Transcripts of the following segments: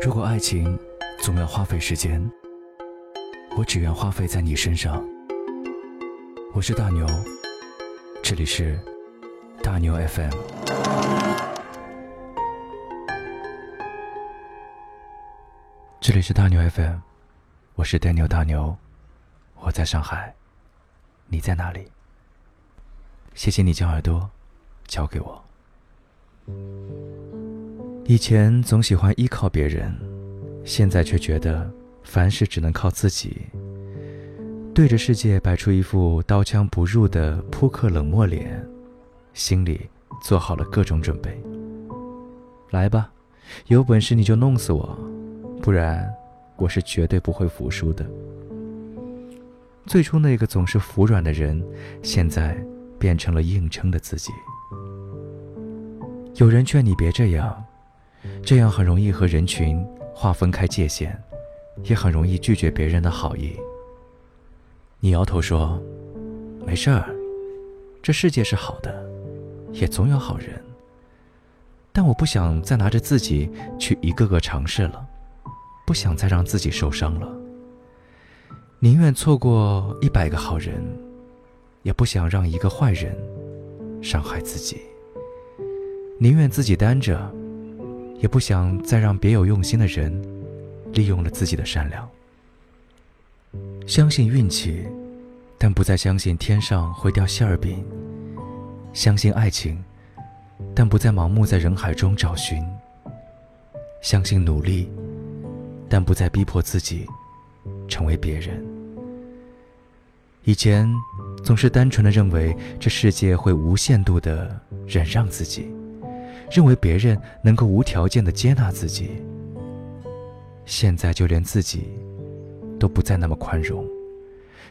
如果爱情总要花费时间，我只愿花费在你身上。我是大牛，这里是大牛 FM。这里是大牛 FM，我是电牛大牛，我在上海，你在哪里？谢谢你将耳朵交给我。以前总喜欢依靠别人，现在却觉得凡事只能靠自己。对着世界摆出一副刀枪不入的扑克冷漠脸，心里做好了各种准备。来吧，有本事你就弄死我，不然我是绝对不会服输的。最初那个总是服软的人，现在变成了硬撑的自己。有人劝你别这样。这样很容易和人群划分开界限，也很容易拒绝别人的好意。你摇头说：“没事儿，这世界是好的，也总有好人。”但我不想再拿着自己去一个个尝试了，不想再让自己受伤了。宁愿错过一百个好人，也不想让一个坏人伤害自己。宁愿自己单着。也不想再让别有用心的人利用了自己的善良。相信运气，但不再相信天上会掉馅儿饼；相信爱情，但不再盲目在人海中找寻；相信努力，但不再逼迫自己成为别人。以前总是单纯的认为这世界会无限度的忍让自己。认为别人能够无条件的接纳自己，现在就连自己都不再那么宽容，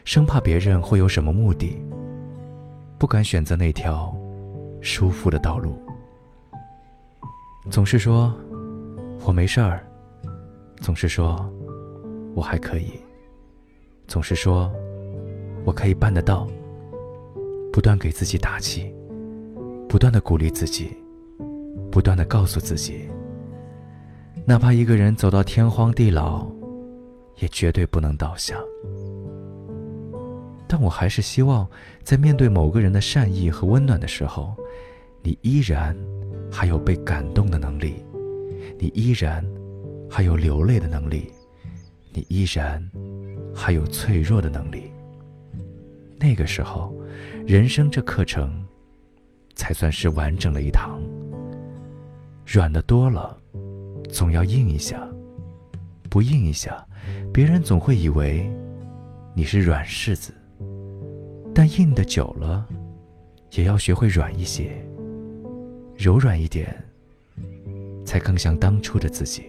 生怕别人会有什么目的，不敢选择那条舒服的道路。总是说我没事儿，总是说我还可以，总是说我可以办得到，不断给自己打气，不断的鼓励自己。不断的告诉自己，哪怕一个人走到天荒地老，也绝对不能倒下。但我还是希望，在面对某个人的善意和温暖的时候，你依然还有被感动的能力，你依然还有流泪的能力，你依然还有脆弱的能力。那个时候，人生这课程，才算是完整了一堂。软的多了，总要硬一下；不硬一下，别人总会以为你是软柿子。但硬的久了，也要学会软一些，柔软一点，才更像当初的自己。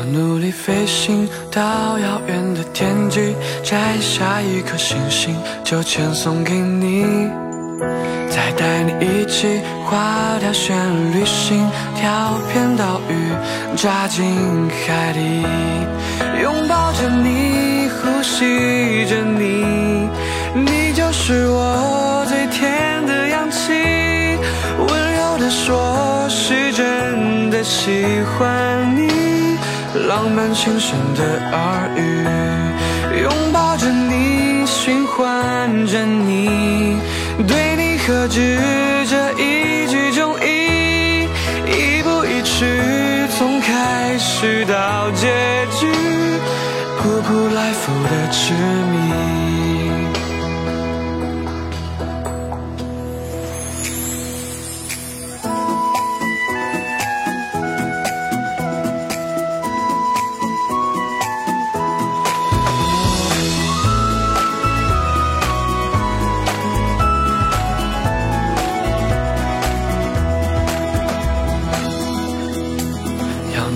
我努力飞行到遥远的天际，摘下一颗星星就签送给你，再带你一起画条线旅行，跳片岛屿，扎进海底，拥抱着你，呼吸着你，你就是我最甜的氧气，温柔的说，是真的喜欢你。浪漫轻声的耳语，拥抱着你，循环着你，对你何止这一句忠义，一步一趋，从开始到结局，苦苦来复的痴迷。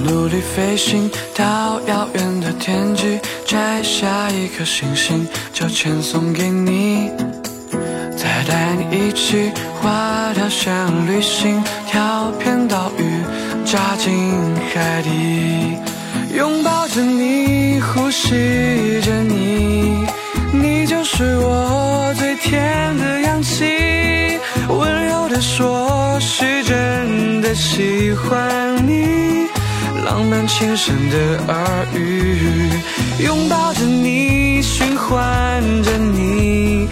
努力飞行到遥远的天际，摘下一颗星星就签送给你，再带你一起划条线旅行，跳片岛屿，扎进海底，拥抱着你，呼吸着你，你就是我最甜的氧气。温柔的说是真的喜欢你，浪漫轻声的耳语，拥抱着你，循环着你，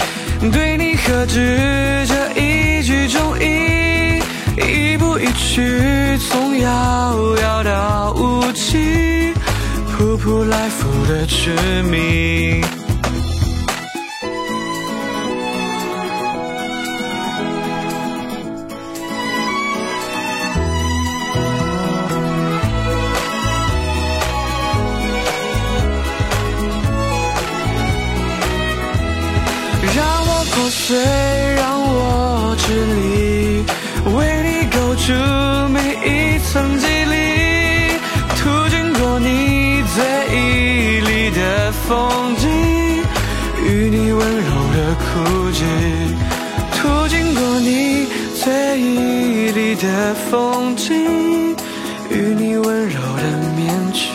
对你何止这一句中意，一步一曲，从遥遥到无期，扑扑来复的痴迷。谁，让我支离，为你构筑每一层肌理，途经过你最绮丽的风景，与你温柔的哭泣，途经过你最绮丽的风景，与你温柔的面具。